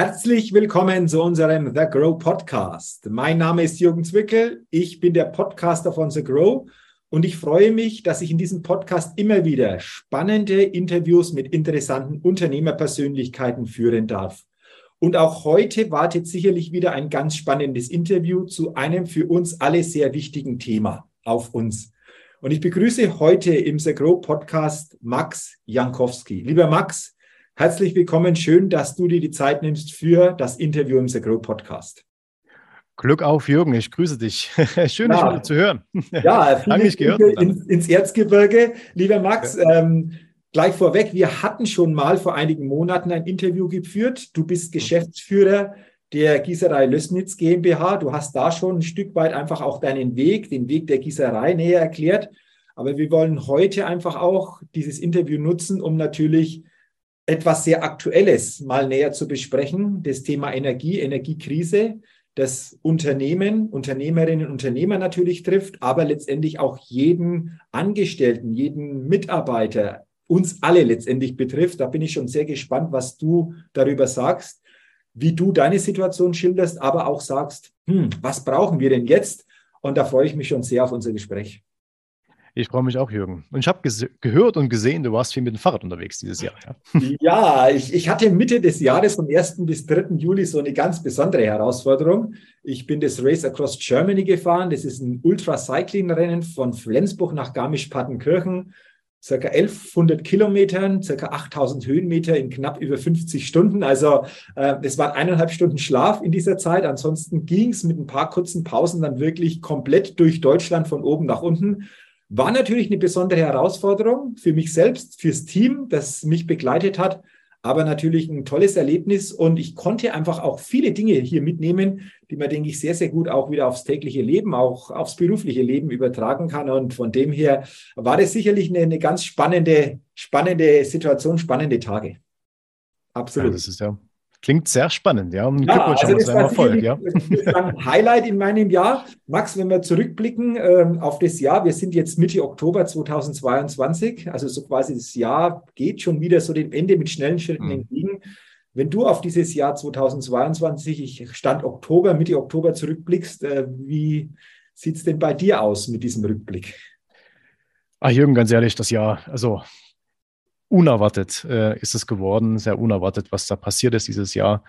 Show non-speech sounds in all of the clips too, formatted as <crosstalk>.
Herzlich willkommen zu unserem The Grow Podcast. Mein Name ist Jürgen Zwickel. Ich bin der Podcaster von The Grow und ich freue mich, dass ich in diesem Podcast immer wieder spannende Interviews mit interessanten Unternehmerpersönlichkeiten führen darf. Und auch heute wartet sicherlich wieder ein ganz spannendes Interview zu einem für uns alle sehr wichtigen Thema auf uns. Und ich begrüße heute im The Grow Podcast Max Jankowski. Lieber Max, Herzlich willkommen. Schön, dass du dir die Zeit nimmst für das Interview im The Grow Podcast. Glück auf, Jürgen. Ich grüße dich. <laughs> Schön, ja. dich wieder zu hören. <laughs> Ja, Lange gehört. In, ins Erzgebirge. Lieber Max, ja. ähm, gleich vorweg, wir hatten schon mal vor einigen Monaten ein Interview geführt. Du bist mhm. Geschäftsführer der Gießerei Lößnitz GmbH. Du hast da schon ein Stück weit einfach auch deinen Weg, den Weg der Gießerei näher erklärt. Aber wir wollen heute einfach auch dieses Interview nutzen, um natürlich etwas sehr Aktuelles mal näher zu besprechen, das Thema Energie, Energiekrise, das Unternehmen, Unternehmerinnen und Unternehmer natürlich trifft, aber letztendlich auch jeden Angestellten, jeden Mitarbeiter, uns alle letztendlich betrifft. Da bin ich schon sehr gespannt, was du darüber sagst, wie du deine Situation schilderst, aber auch sagst, hm, was brauchen wir denn jetzt? Und da freue ich mich schon sehr auf unser Gespräch. Ich freue mich auch, Jürgen. Und ich habe gehört und gesehen, du warst viel mit dem Fahrrad unterwegs dieses Jahr. Ja, <laughs> ja ich, ich, hatte Mitte des Jahres vom 1. bis 3. Juli so eine ganz besondere Herausforderung. Ich bin das Race Across Germany gefahren. Das ist ein Ultra-Cycling-Rennen von Flensburg nach Garmisch-Partenkirchen. Circa 1100 Kilometern, circa 8000 Höhenmeter in knapp über 50 Stunden. Also äh, das waren eineinhalb Stunden Schlaf in dieser Zeit. Ansonsten ging es mit ein paar kurzen Pausen dann wirklich komplett durch Deutschland von oben nach unten. War natürlich eine besondere Herausforderung für mich selbst, fürs Team, das mich begleitet hat, aber natürlich ein tolles Erlebnis und ich konnte einfach auch viele Dinge hier mitnehmen, die man, denke ich, sehr, sehr gut auch wieder aufs tägliche Leben, auch aufs berufliche Leben übertragen kann. Und von dem her war das sicherlich eine, eine ganz spannende, spannende Situation, spannende Tage. Absolut. Ja, das ist ja Klingt sehr spannend, ja. Und ja, also das war Erfolg, ja. ein Highlight in meinem Jahr. Max, wenn wir zurückblicken ähm, auf das Jahr, wir sind jetzt Mitte Oktober 2022, also so quasi das Jahr geht schon wieder so dem Ende mit schnellen Schritten mhm. entgegen. Wenn du auf dieses Jahr 2022, ich stand Oktober, Mitte Oktober zurückblickst, äh, wie sieht es denn bei dir aus mit diesem Rückblick? Ach Jürgen, ganz ehrlich, das Jahr, also unerwartet äh, ist es geworden, sehr unerwartet, was da passiert ist dieses Jahr.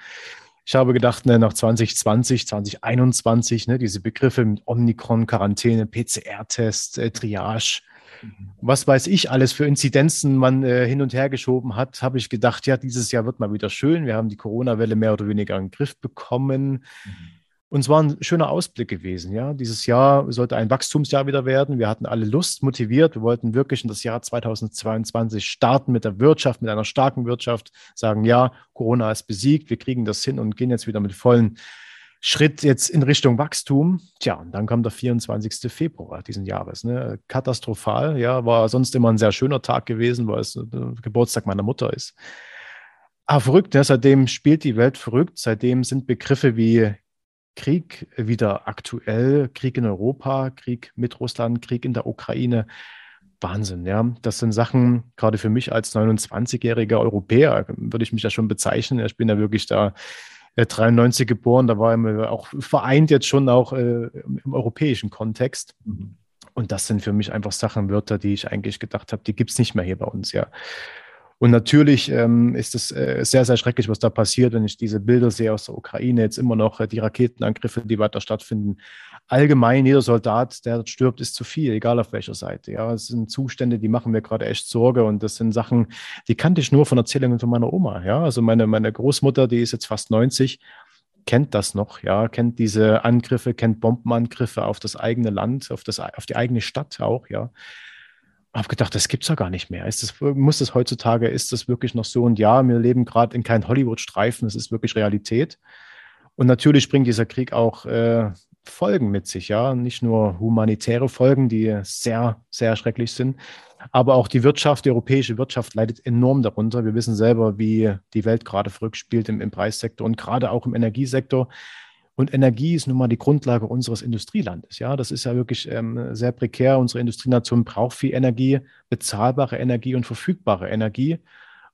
Ich habe gedacht, ne, nach 2020, 2021, ne, diese Begriffe mit Omikron, Quarantäne, PCR-Test, äh, Triage, mhm. was weiß ich alles für Inzidenzen man äh, hin und her geschoben hat, habe ich gedacht, ja, dieses Jahr wird mal wieder schön. Wir haben die Corona-Welle mehr oder weniger in den Griff bekommen. Mhm. Und es war ein schöner Ausblick gewesen. Ja, dieses Jahr sollte ein Wachstumsjahr wieder werden. Wir hatten alle Lust, motiviert. Wir wollten wirklich in das Jahr 2022 starten mit der Wirtschaft, mit einer starken Wirtschaft. Sagen, ja, Corona ist besiegt. Wir kriegen das hin und gehen jetzt wieder mit vollen Schritt jetzt in Richtung Wachstum. Tja, und dann kam der 24. Februar diesen Jahres. Ne? Katastrophal. Ja, war sonst immer ein sehr schöner Tag gewesen, weil es der Geburtstag meiner Mutter ist. Ah, verrückt. Ja, seitdem spielt die Welt verrückt. Seitdem sind Begriffe wie Krieg wieder aktuell, Krieg in Europa, Krieg mit Russland, Krieg in der Ukraine. Wahnsinn, ja. Das sind Sachen, gerade für mich als 29-jähriger Europäer, würde ich mich ja schon bezeichnen. Ich bin ja wirklich da 93 äh, geboren, da war er auch vereint jetzt schon auch äh, im europäischen Kontext. Mhm. Und das sind für mich einfach Sachen, Wörter, die ich eigentlich gedacht habe, die gibt es nicht mehr hier bei uns, ja. Und natürlich ähm, ist es äh, sehr, sehr schrecklich, was da passiert, wenn ich diese Bilder sehe aus der Ukraine, jetzt immer noch äh, die Raketenangriffe, die weiter stattfinden. Allgemein, jeder Soldat, der stirbt, ist zu viel, egal auf welcher Seite. Ja, es sind Zustände, die machen mir gerade echt Sorge und das sind Sachen, die kannte ich nur von Erzählungen von meiner Oma. Ja, also meine, meine Großmutter, die ist jetzt fast 90, kennt das noch, ja, kennt diese Angriffe, kennt Bombenangriffe auf das eigene Land, auf, das, auf die eigene Stadt auch, ja habe gedacht, das gibt es ja gar nicht mehr. Ist das, muss das heutzutage, ist das wirklich noch so? Und ja, wir leben gerade in keinem Hollywood-Streifen, es ist wirklich Realität. Und natürlich bringt dieser Krieg auch äh, Folgen mit sich, ja. Nicht nur humanitäre Folgen, die sehr, sehr schrecklich sind, aber auch die Wirtschaft, die europäische Wirtschaft leidet enorm darunter. Wir wissen selber, wie die Welt gerade verrückt spielt im, im Preissektor und gerade auch im Energiesektor. Und Energie ist nun mal die Grundlage unseres Industrielandes. Ja, das ist ja wirklich ähm, sehr prekär. Unsere Industrienation braucht viel Energie, bezahlbare Energie und verfügbare Energie.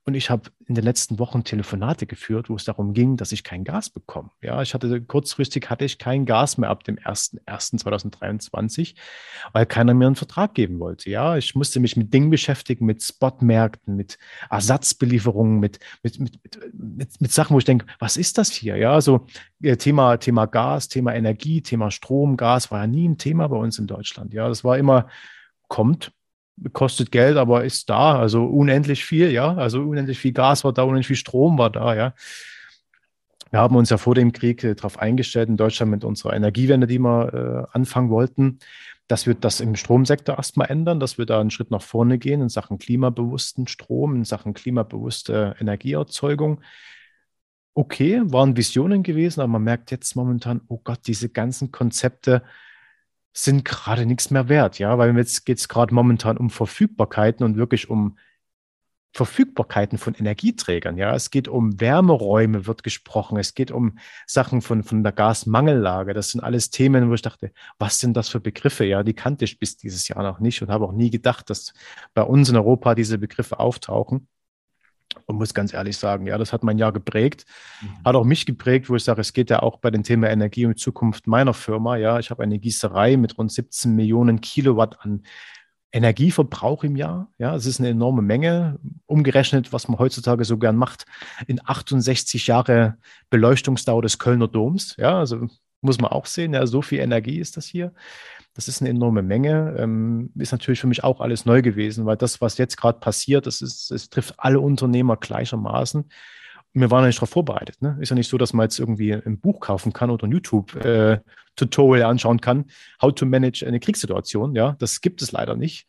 Und ich habe in den letzten Wochen Telefonate geführt, wo es darum ging, dass ich kein Gas bekomme. Ja, ich hatte kurzfristig hatte ich kein Gas mehr ab dem 1.1.2023, weil keiner mir einen Vertrag geben wollte. Ja, ich musste mich mit Dingen beschäftigen, mit Spotmärkten, mit Ersatzbelieferungen, mit, mit, mit, mit, mit Sachen, wo ich denke, was ist das hier? Ja, so äh, Thema, Thema Gas, Thema Energie, Thema Strom, Gas war ja nie ein Thema bei uns in Deutschland. Ja, das war immer, kommt, kostet Geld, aber ist da. Also unendlich viel, ja. Also unendlich viel Gas war da, unendlich viel Strom war da, ja. Wir haben uns ja vor dem Krieg äh, darauf eingestellt, in Deutschland mit unserer Energiewende, die wir äh, anfangen wollten, dass wir das im Stromsektor erstmal ändern, dass wir da einen Schritt nach vorne gehen in Sachen klimabewussten Strom, in Sachen klimabewusste Energieerzeugung. Okay, waren Visionen gewesen, aber man merkt jetzt momentan, oh Gott, diese ganzen Konzepte, sind gerade nichts mehr wert, ja, weil jetzt geht es gerade momentan um Verfügbarkeiten und wirklich um Verfügbarkeiten von Energieträgern. Ja, es geht um Wärmeräume, wird gesprochen. Es geht um Sachen von, von der Gasmangellage. Das sind alles Themen, wo ich dachte, was sind das für Begriffe? Ja, die kannte ich bis dieses Jahr noch nicht und habe auch nie gedacht, dass bei uns in Europa diese Begriffe auftauchen und muss ganz ehrlich sagen, ja, das hat mein Jahr geprägt, mhm. hat auch mich geprägt, wo ich sage, es geht ja auch bei dem Thema Energie um Zukunft meiner Firma. Ja, ich habe eine Gießerei mit rund 17 Millionen Kilowatt an Energieverbrauch im Jahr. Ja, es ist eine enorme Menge. Umgerechnet, was man heutzutage so gern macht, in 68 Jahre Beleuchtungsdauer des Kölner Doms. Ja, also muss man auch sehen, ja, so viel Energie ist das hier. Das ist eine enorme Menge. Ähm, ist natürlich für mich auch alles neu gewesen, weil das, was jetzt gerade passiert, das ist, es trifft alle Unternehmer gleichermaßen. Wir waren ja nicht darauf vorbereitet. Ne? Ist ja nicht so, dass man jetzt irgendwie ein Buch kaufen kann oder ein YouTube-Tutorial äh, anschauen kann, how to manage eine Kriegssituation. Ja, das gibt es leider nicht.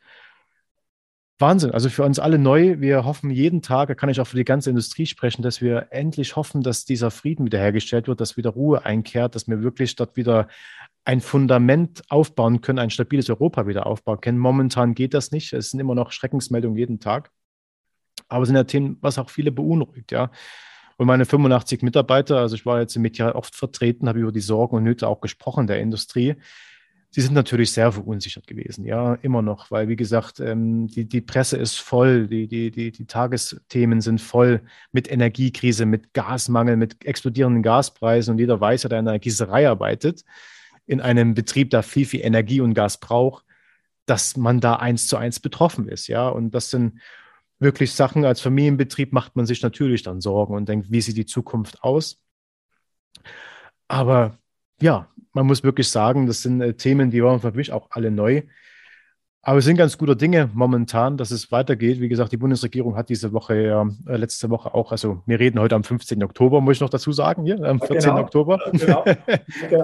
Wahnsinn. Also für uns alle neu. Wir hoffen jeden Tag, da kann ich auch für die ganze Industrie sprechen, dass wir endlich hoffen, dass dieser Frieden wiederhergestellt wird, dass wieder Ruhe einkehrt, dass wir wirklich dort wieder ein Fundament aufbauen können, ein stabiles Europa wieder aufbauen können. Momentan geht das nicht. Es sind immer noch Schreckensmeldungen jeden Tag. Aber es sind ja Themen, was auch viele beunruhigt, ja. Und meine 85 Mitarbeiter, also ich war jetzt im Media oft vertreten, habe über die Sorgen und Nöte auch gesprochen der Industrie. Sie sind natürlich sehr verunsichert gewesen, ja, immer noch, weil, wie gesagt, ähm, die, die Presse ist voll, die, die, die, die Tagesthemen sind voll mit Energiekrise, mit Gasmangel, mit explodierenden Gaspreisen und jeder weiß, der in einer Gießerei arbeitet, in einem Betrieb, der viel, viel Energie und Gas braucht, dass man da eins zu eins betroffen ist. Ja, und das sind wirklich Sachen, als Familienbetrieb macht man sich natürlich dann Sorgen und denkt, wie sieht die Zukunft aus? Aber ja, man muss wirklich sagen, das sind äh, Themen, die waren für mich auch alle neu. Aber es sind ganz gute Dinge momentan, dass es weitergeht. Wie gesagt, die Bundesregierung hat diese Woche, äh, letzte Woche auch, also wir reden heute am 15. Oktober, muss ich noch dazu sagen, hier, am 14. Genau. Oktober. Genau.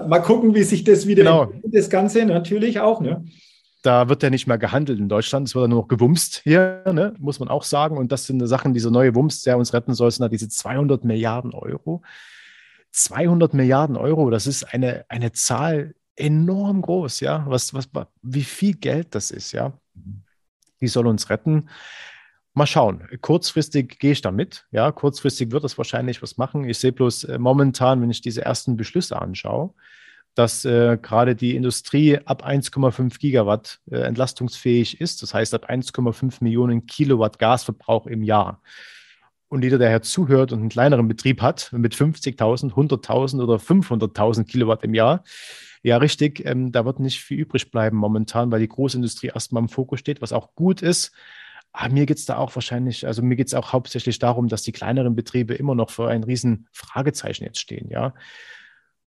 Mal gucken, wie sich das wieder, genau. das Ganze natürlich auch, ne? Da wird ja nicht mehr gehandelt in Deutschland, es wird ja nur noch gewumst hier, ne? muss man auch sagen. Und das sind Sachen, diese neue Wumms, der uns retten soll, sind diese 200 Milliarden Euro. 200 Milliarden Euro, das ist eine, eine Zahl, enorm groß, ja. Was, was, wie viel Geld das ist, ja. Die soll uns retten. Mal schauen. Kurzfristig gehe ich da mit. Ja, kurzfristig wird das wahrscheinlich was machen. Ich sehe bloß äh, momentan, wenn ich diese ersten Beschlüsse anschaue, dass äh, gerade die Industrie ab 1,5 Gigawatt äh, entlastungsfähig ist. Das heißt, ab 1,5 Millionen Kilowatt Gasverbrauch im Jahr. Und jeder, der hier zuhört und einen kleineren Betrieb hat, mit 50.000, 100.000 oder 500.000 Kilowatt im Jahr, ja, richtig. Ähm, da wird nicht viel übrig bleiben momentan, weil die Großindustrie erstmal im Fokus steht, was auch gut ist. Aber mir geht es da auch wahrscheinlich, also mir geht es auch hauptsächlich darum, dass die kleineren Betriebe immer noch vor ein riesen Fragezeichen jetzt stehen, ja.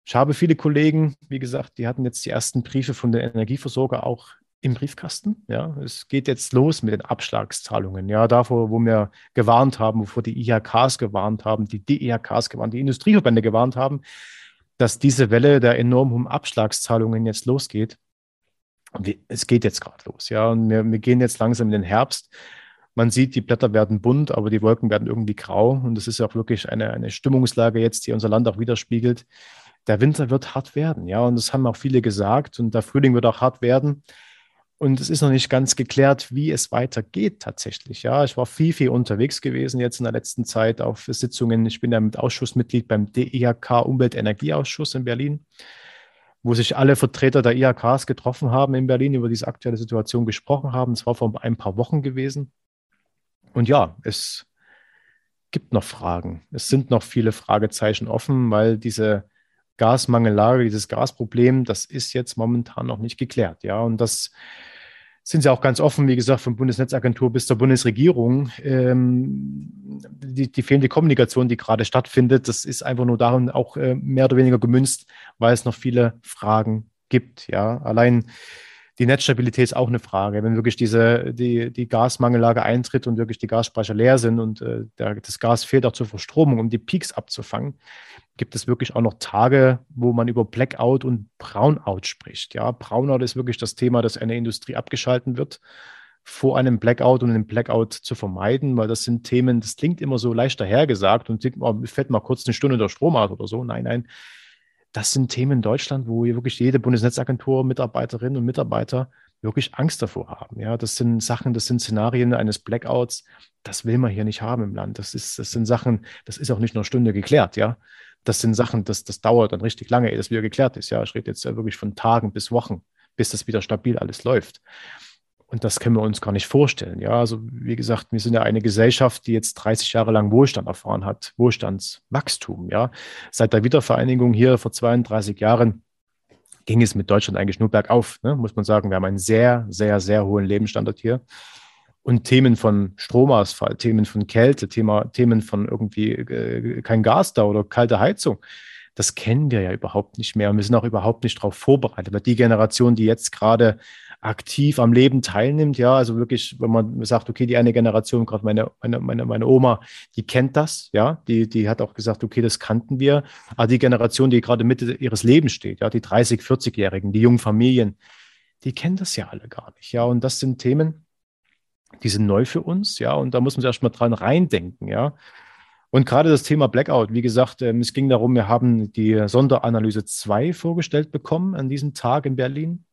Ich habe viele Kollegen, wie gesagt, die hatten jetzt die ersten Briefe von der Energieversorger auch im Briefkasten. Ja, es geht jetzt los mit den Abschlagszahlungen. Ja, davor, wo wir gewarnt haben, wovor die IHKs gewarnt haben, die DEHKs gewarnt, die Industrieverbände gewarnt haben, dass diese Welle der enorm hohen Abschlagszahlungen jetzt losgeht. Es geht jetzt gerade los, ja, und wir, wir gehen jetzt langsam in den Herbst. Man sieht, die Blätter werden bunt, aber die Wolken werden irgendwie grau. Und das ist auch wirklich eine, eine Stimmungslage jetzt, die unser Land auch widerspiegelt. Der Winter wird hart werden, ja, und das haben auch viele gesagt. Und der Frühling wird auch hart werden. Und es ist noch nicht ganz geklärt, wie es weitergeht tatsächlich. Ja, ich war viel, viel unterwegs gewesen jetzt in der letzten Zeit auf Sitzungen. Ich bin ja mit Ausschussmitglied beim DIHK Umwelt-Energieausschuss in Berlin, wo sich alle Vertreter der IHKs getroffen haben in Berlin, über diese aktuelle Situation gesprochen haben. Es war vor ein paar Wochen gewesen. Und ja, es, gibt noch Fragen. Es sind noch viele Fragezeichen offen, weil diese Gasmangellage, dieses Gasproblem, das ist jetzt momentan noch nicht geklärt. Ja, und das sind sie auch ganz offen, wie gesagt, von Bundesnetzagentur bis zur Bundesregierung. Ähm, die, die, fehlende Kommunikation, die gerade stattfindet, das ist einfach nur darin auch äh, mehr oder weniger gemünzt, weil es noch viele Fragen gibt. Ja, allein die Netzstabilität ist auch eine Frage. Wenn wirklich diese, die, die Gasmangellage eintritt und wirklich die Gasspeicher leer sind und äh, der, das Gas fehlt auch zur Verstromung, um die Peaks abzufangen, gibt es wirklich auch noch Tage, wo man über Blackout und Brownout spricht. Ja, Brownout ist wirklich das Thema, dass eine Industrie abgeschalten wird vor einem Blackout und einen Blackout zu vermeiden, weil das sind Themen, das klingt immer so leicht dahergesagt und oh, fällt mal kurz eine Stunde der Strom aus oder so. Nein, nein, das sind Themen in Deutschland, wo wirklich jede Bundesnetzagentur, Mitarbeiterinnen und Mitarbeiter wirklich Angst davor haben. Ja, das sind Sachen, das sind Szenarien eines Blackouts. Das will man hier nicht haben im Land. Das ist, das sind Sachen, das ist auch nicht nur eine Stunde geklärt. Ja, das sind Sachen, das, das dauert dann richtig lange, ehe das wieder geklärt ist. Ja, ich rede jetzt wirklich von Tagen bis Wochen, bis das wieder stabil alles läuft. Und das können wir uns gar nicht vorstellen. Ja, also wie gesagt, wir sind ja eine Gesellschaft, die jetzt 30 Jahre lang Wohlstand erfahren hat, Wohlstandswachstum. Ja, seit der Wiedervereinigung hier vor 32 Jahren ging es mit Deutschland eigentlich nur bergauf, ne? muss man sagen. Wir haben einen sehr, sehr, sehr hohen Lebensstandard hier. Und Themen von Stromausfall, Themen von Kälte, Thema, Themen von irgendwie äh, kein Gas da oder kalte Heizung, das kennen wir ja überhaupt nicht mehr. Und wir sind auch überhaupt nicht darauf vorbereitet. Weil die Generation, die jetzt gerade aktiv am Leben teilnimmt. Ja, also wirklich, wenn man sagt, okay, die eine Generation, gerade meine, meine, meine, meine Oma, die kennt das, ja, die, die hat auch gesagt, okay, das kannten wir. Aber die Generation, die gerade Mitte ihres Lebens steht, ja, die 30, 40-Jährigen, die jungen Familien, die kennen das ja alle gar nicht. Ja, und das sind Themen, die sind neu für uns, ja, und da muss man sich erstmal dran reindenken, ja. Und gerade das Thema Blackout, wie gesagt, ähm, es ging darum, wir haben die Sonderanalyse 2 vorgestellt bekommen an diesem Tag in Berlin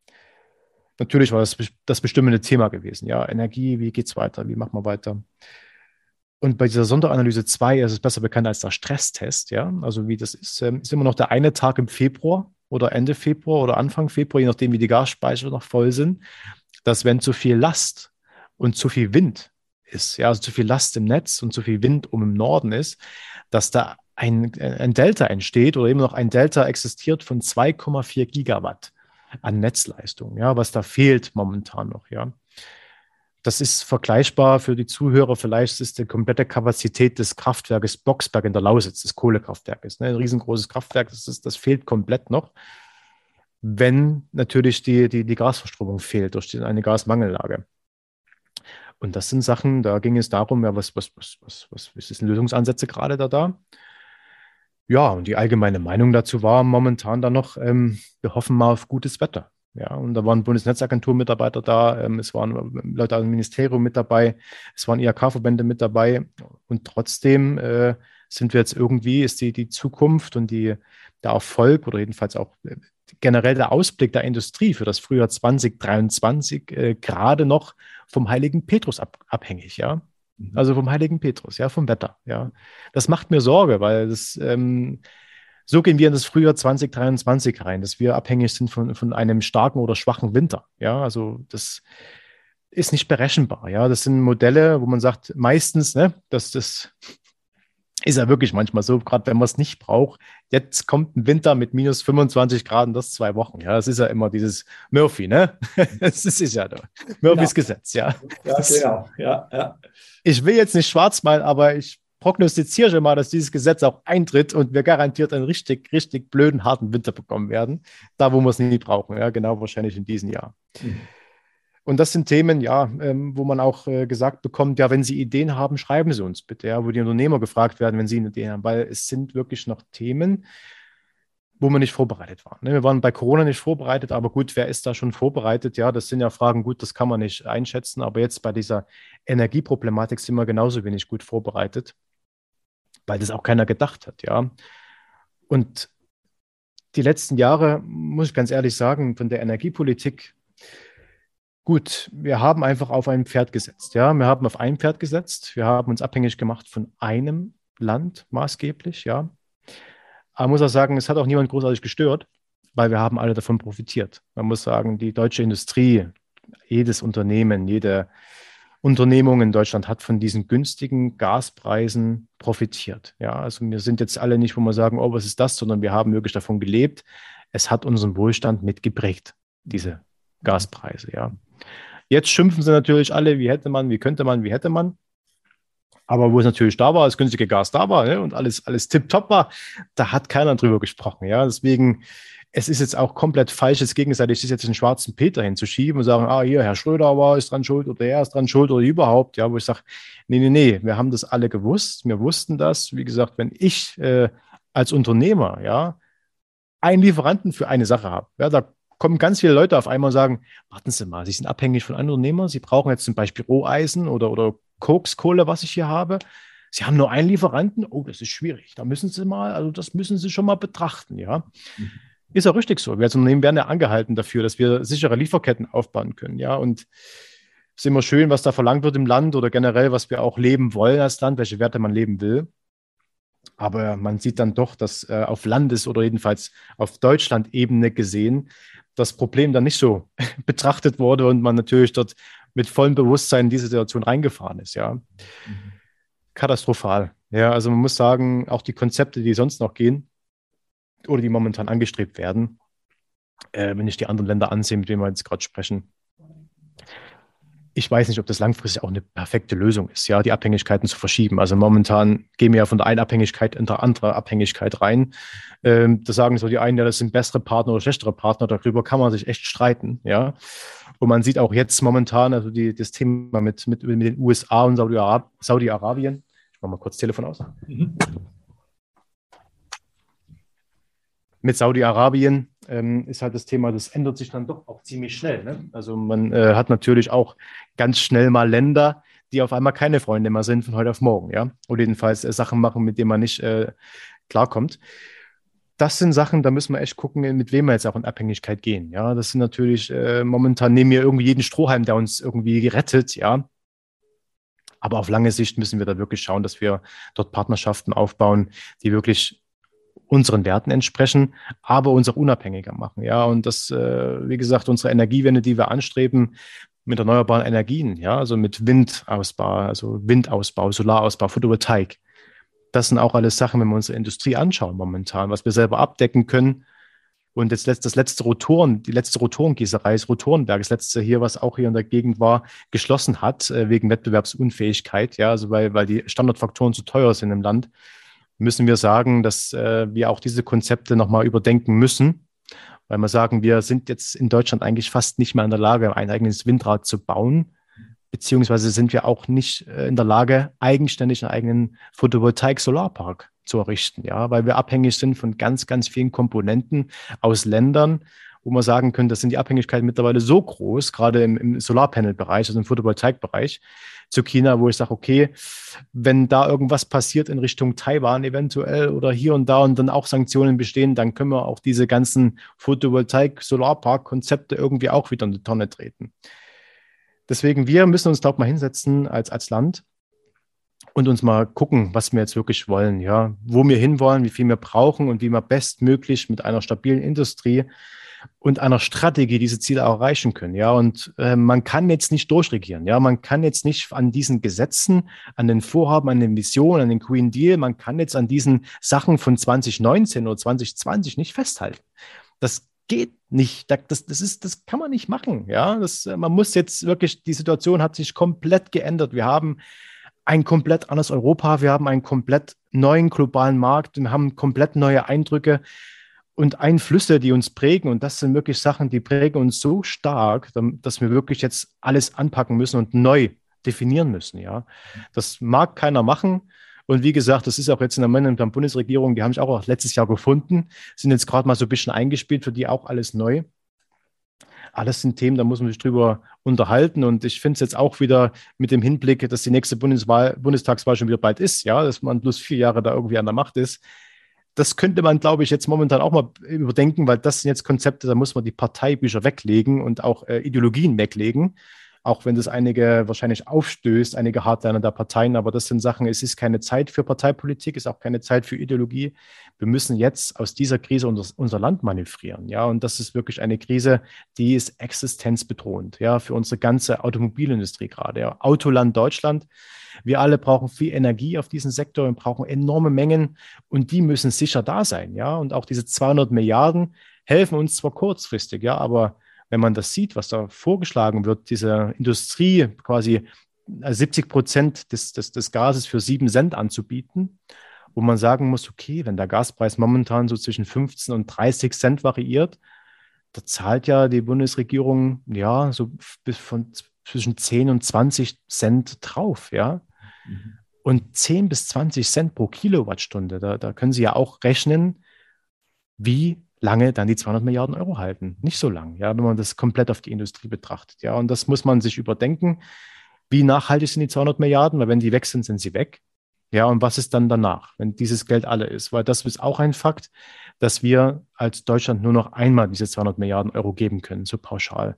natürlich war das das bestimmende Thema gewesen. Ja, Energie, wie geht es weiter? Wie machen wir weiter? Und bei dieser Sonderanalyse 2 ist es besser bekannt als der Stresstest. Ja, also wie das ist, ähm, ist immer noch der eine Tag im Februar oder Ende Februar oder Anfang Februar, je nachdem, wie die Gasspeicher noch voll sind, dass wenn zu viel Last und zu viel Wind ist, ja, also zu viel Last im Netz und zu viel Wind um im Norden ist, dass da ein, ein Delta entsteht oder eben noch ein Delta existiert von 2,4 Gigawatt an Netzleistung, ja, was da fehlt momentan noch, ja. Das ist vergleichbar für die Zuhörer. Vielleicht ist die komplette Kapazität des Kraftwerkes Boxberg in der Lausitz, des Kohlekraftwerkes. Ne? Ein riesengroßes Kraftwerk, das, ist, das fehlt komplett noch, wenn natürlich die, die, die Gasverstromung fehlt durch die, eine Gasmangellage. Und das sind Sachen, da ging es darum, ja, was, was, was, was, was, was sind Lösungsansätze gerade da da? Ja, und die allgemeine Meinung dazu war momentan dann noch, ähm, wir hoffen mal auf gutes Wetter. Ja, und da waren Bundesnetzagentur-Mitarbeiter da, ähm, es waren Leute aus dem Ministerium mit dabei, es waren IHK-Verbände mit dabei. Und trotzdem äh, sind wir jetzt irgendwie, ist die, die Zukunft und die, der Erfolg oder jedenfalls auch äh, generell der Ausblick der Industrie für das Frühjahr 2023 äh, gerade noch vom heiligen Petrus ab, abhängig. Ja. Also vom heiligen Petrus, ja, vom Wetter, ja. Das macht mir Sorge, weil das, ähm, so gehen wir in das Frühjahr 2023 rein, dass wir abhängig sind von, von einem starken oder schwachen Winter, ja. Also das ist nicht berechenbar, ja. Das sind Modelle, wo man sagt, meistens, ne, dass das ist ja wirklich manchmal so, gerade wenn man es nicht braucht. Jetzt kommt ein Winter mit minus 25 Grad und das zwei Wochen. Ja, das ist ja immer dieses Murphy, ne? <laughs> Das ist ja da. Murphys genau. Gesetz, ja. Ja, genau. Ja, ja. Ich will jetzt nicht schwarz malen, aber ich prognostiziere schon mal, dass dieses Gesetz auch eintritt und wir garantiert einen richtig, richtig blöden, harten Winter bekommen werden. Da, wo wir es nie brauchen. Ja, genau, wahrscheinlich in diesem Jahr. Mhm. Und das sind Themen, ja, ähm, wo man auch äh, gesagt bekommt, ja, wenn Sie Ideen haben, schreiben Sie uns bitte, ja, wo die Unternehmer gefragt werden, wenn Sie eine Idee haben, weil es sind wirklich noch Themen, wo wir nicht vorbereitet waren. Ne? Wir waren bei Corona nicht vorbereitet, aber gut, wer ist da schon vorbereitet? Ja, das sind ja Fragen, gut, das kann man nicht einschätzen, aber jetzt bei dieser Energieproblematik sind wir genauso wenig gut vorbereitet, weil das auch keiner gedacht hat, ja. Und die letzten Jahre, muss ich ganz ehrlich sagen, von der Energiepolitik Gut, wir haben einfach auf ein Pferd gesetzt. Ja, wir haben auf ein Pferd gesetzt. Wir haben uns abhängig gemacht von einem Land maßgeblich. Ja, aber man muss auch sagen, es hat auch niemand großartig gestört, weil wir haben alle davon profitiert. Man muss sagen, die deutsche Industrie, jedes Unternehmen, jede Unternehmung in Deutschland hat von diesen günstigen Gaspreisen profitiert. Ja, also wir sind jetzt alle nicht, wo wir sagen, oh, was ist das, sondern wir haben wirklich davon gelebt. Es hat unseren Wohlstand mitgeprägt, diese Gaspreise. Ja. Jetzt schimpfen sie natürlich alle, wie hätte man, wie könnte man, wie hätte man. Aber wo es natürlich da war, das günstige Gas da war ne, und alles, alles tipptopp war, da hat keiner drüber gesprochen. Ja, deswegen es ist jetzt auch komplett falsch, es gegenseitig ist jetzt einen schwarzen Peter hinzuschieben und sagen, ah, hier, Herr Schröder war ist dran schuld oder er ist dran schuld oder überhaupt, ja, wo ich sage, nee, nee, nee, wir haben das alle gewusst, wir wussten das. Wie gesagt, wenn ich äh, als Unternehmer, ja, einen Lieferanten für eine Sache habe, ja, da kommen ganz viele Leute auf einmal und sagen, warten Sie mal, Sie sind abhängig von anderen Unternehmern, Sie brauchen jetzt zum Beispiel Roheisen oder, oder Kokskohle, was ich hier habe. Sie haben nur einen Lieferanten, oh, das ist schwierig. Da müssen Sie mal, also das müssen Sie schon mal betrachten, ja. Mhm. Ist auch richtig so. Wir als Unternehmen werden ja angehalten dafür, dass wir sichere Lieferketten aufbauen können. Ja, und es ist immer schön, was da verlangt wird im Land oder generell, was wir auch leben wollen als Land, welche Werte man leben will. Aber man sieht dann doch, dass äh, auf Landes- oder jedenfalls auf Deutschland-Ebene gesehen das Problem dann nicht so <laughs> betrachtet wurde und man natürlich dort mit vollem Bewusstsein in diese Situation reingefahren ist. Ja. Mhm. Katastrophal. Ja, also man muss sagen, auch die Konzepte, die sonst noch gehen, oder die momentan angestrebt werden, äh, wenn ich die anderen Länder ansehe, mit denen wir jetzt gerade sprechen. Ich weiß nicht, ob das langfristig auch eine perfekte Lösung ist, ja, die Abhängigkeiten zu verschieben. Also momentan gehen wir ja von der einen Abhängigkeit in der andere Abhängigkeit rein. Ähm, da sagen so die einen, ja, das sind bessere Partner oder schlechtere Partner. Darüber kann man sich echt streiten, ja. Und man sieht auch jetzt momentan, also die, das Thema mit, mit, mit den USA und Saudi-Arabien. Saudi ich mache mal kurz Telefon aus. Mhm mit Saudi-Arabien ähm, ist halt das Thema, das ändert sich dann doch auch ziemlich schnell. Ne? Also man äh, hat natürlich auch ganz schnell mal Länder, die auf einmal keine Freunde mehr sind von heute auf morgen, ja. Oder jedenfalls äh, Sachen machen, mit denen man nicht äh, klarkommt. Das sind Sachen, da müssen wir echt gucken, mit wem wir jetzt auch in Abhängigkeit gehen. Ja, das sind natürlich äh, momentan nehmen wir irgendwie jeden Strohhalm, der uns irgendwie rettet, ja. Aber auf lange Sicht müssen wir da wirklich schauen, dass wir dort Partnerschaften aufbauen, die wirklich unseren Werten entsprechen, aber uns auch unabhängiger machen. Ja, und das, äh, wie gesagt, unsere Energiewende, die wir anstreben, mit erneuerbaren Energien, ja, also mit Windausbau, also Windausbau, Solarausbau, Photovoltaik. Das sind auch alles Sachen, wenn wir unsere Industrie anschauen momentan, was wir selber abdecken können. Und das letzte, das letzte Rotoren, die letzte Rotorengießerei, das Rotorenberg, das letzte hier, was auch hier in der Gegend war, geschlossen hat, äh, wegen Wettbewerbsunfähigkeit, ja, also weil, weil die Standardfaktoren zu teuer sind im Land müssen wir sagen, dass äh, wir auch diese Konzepte nochmal überdenken müssen, weil wir sagen, wir sind jetzt in Deutschland eigentlich fast nicht mehr in der Lage, ein eigenes Windrad zu bauen, beziehungsweise sind wir auch nicht äh, in der Lage, eigenständig einen eigenen Photovoltaik-Solarpark zu errichten, ja, weil wir abhängig sind von ganz, ganz vielen Komponenten aus Ländern, wo man sagen könnte, das sind die Abhängigkeiten mittlerweile so groß, gerade im, im Solarpanel-Bereich, also im Photovoltaik-Bereich, zu China, wo ich sage, okay, wenn da irgendwas passiert in Richtung Taiwan eventuell oder hier und da und dann auch Sanktionen bestehen, dann können wir auch diese ganzen Photovoltaik-Solarpark-Konzepte irgendwie auch wieder in die Tonne treten. Deswegen, wir müssen uns da auch mal hinsetzen als, als Land und uns mal gucken, was wir jetzt wirklich wollen, ja, wo wir hinwollen, wie viel wir brauchen und wie wir bestmöglich mit einer stabilen Industrie und einer Strategie diese Ziele erreichen können. Ja, und äh, man kann jetzt nicht durchregieren. Ja, man kann jetzt nicht an diesen Gesetzen, an den Vorhaben, an den Visionen, an den Green Deal, man kann jetzt an diesen Sachen von 2019 oder 2020 nicht festhalten. Das geht nicht. Das, das, ist, das kann man nicht machen. Ja, das, äh, man muss jetzt wirklich, die Situation hat sich komplett geändert. Wir haben ein komplett anderes Europa, wir haben einen komplett neuen globalen Markt, wir haben komplett neue Eindrücke und Einflüsse, die uns prägen. Und das sind wirklich Sachen, die prägen uns so stark, dass wir wirklich jetzt alles anpacken müssen und neu definieren müssen. Ja, das mag keiner machen. Und wie gesagt, das ist auch jetzt in der momentan Bundesregierung, die haben sich auch letztes Jahr gefunden, sind jetzt gerade mal so ein bisschen eingespielt, für die auch alles neu. Alles sind Themen, da muss man sich drüber unterhalten. Und ich finde es jetzt auch wieder mit dem Hinblick, dass die nächste Bundeswahl, Bundestagswahl schon wieder bald ist, ja, dass man bloß vier Jahre da irgendwie an der Macht ist das könnte man, glaube ich, jetzt momentan auch mal überdenken, weil das sind jetzt Konzepte, da muss man die Parteibücher weglegen und auch äh, Ideologien weglegen. Auch wenn das einige wahrscheinlich aufstößt, einige Hardliner der Parteien. Aber das sind Sachen, es ist keine Zeit für Parteipolitik, es ist auch keine Zeit für Ideologie. Wir müssen jetzt aus dieser Krise unser, unser Land manövrieren. Ja, und das ist wirklich eine Krise, die ist existenzbedrohend, ja, für unsere ganze Automobilindustrie gerade. Ja. Autoland Deutschland. Wir alle brauchen viel Energie auf diesen Sektor und brauchen enorme Mengen und die müssen sicher da sein. Ja, und auch diese 200 Milliarden helfen uns zwar kurzfristig, ja, aber wenn man das sieht, was da vorgeschlagen wird, diese Industrie quasi 70 Prozent des, des, des Gases für 7 Cent anzubieten, wo man sagen muss, okay, wenn der Gaspreis momentan so zwischen 15 und 30 Cent variiert, da zahlt ja die Bundesregierung ja so bis von zwischen 10 und 20 Cent drauf, ja. Mhm. Und 10 bis 20 Cent pro Kilowattstunde, da, da können Sie ja auch rechnen, wie lange dann die 200 Milliarden Euro halten. Nicht so lang, ja, wenn man das komplett auf die Industrie betrachtet. Ja, und das muss man sich überdenken. Wie nachhaltig sind die 200 Milliarden? Weil wenn die weg sind, sind sie weg. Ja, und was ist dann danach, wenn dieses Geld alle ist? Weil das ist auch ein Fakt, dass wir als Deutschland nur noch einmal diese 200 Milliarden Euro geben können, so pauschal.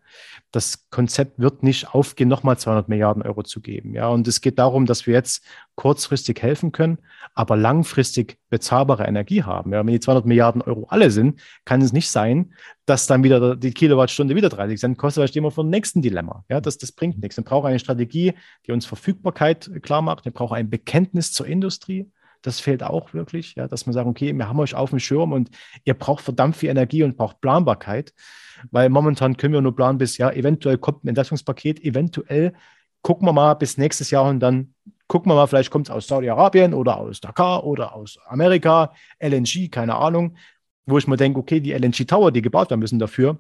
Das Konzept wird nicht aufgehen, nochmal 200 Milliarden Euro zu geben. Ja, und es geht darum, dass wir jetzt kurzfristig helfen können, aber langfristig bezahlbare Energie haben. Ja, wenn die 200 Milliarden Euro alle sind, kann es nicht sein, dass dann wieder die Kilowattstunde wieder 30 Cent kostet, weil stehen wir vor dem nächsten Dilemma. Ja, das, das bringt nichts. Wir brauchen eine Strategie, die uns Verfügbarkeit klar macht. Wir brauchen ein Bekenntnis zur Industrie. Das fehlt auch wirklich, ja, dass man sagt, okay, wir haben euch auf dem Schirm und ihr braucht verdammt viel Energie und braucht Planbarkeit, weil momentan können wir nur planen bis, ja, eventuell kommt ein Entlastungspaket, eventuell gucken wir mal bis nächstes Jahr und dann gucken wir mal, vielleicht kommt es aus Saudi-Arabien oder aus Dakar oder aus Amerika, LNG, keine Ahnung, wo ich mir denke, okay, die LNG-Tower, die gebaut werden müssen dafür,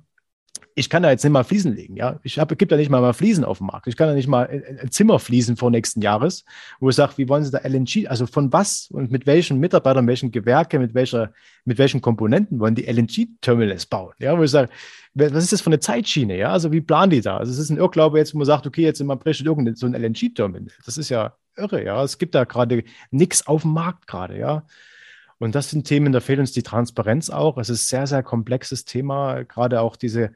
ich kann da jetzt nicht mal Fliesen legen, ja. Ich gibt da nicht mal, mal Fliesen auf dem Markt. Ich kann da nicht mal ein Zimmer fließen vor nächsten Jahres, wo ich sage, wie wollen Sie da LNG, also von was und mit welchen Mitarbeitern, welchen Gewerke, mit welcher, mit welchen Komponenten wollen die LNG-Terminals bauen? Ja, wo ich sage, was ist das für eine Zeitschiene? Ja, also wie planen die da? Also es ist ein Irrglaube jetzt, wo man sagt, okay, jetzt in steht irgendein so ein LNG-Terminal. Das ist ja irre, ja. Es gibt da gerade nichts auf dem Markt gerade, ja. Und das sind Themen, da fehlt uns die Transparenz auch. Es ist ein sehr, sehr komplexes Thema, gerade auch diese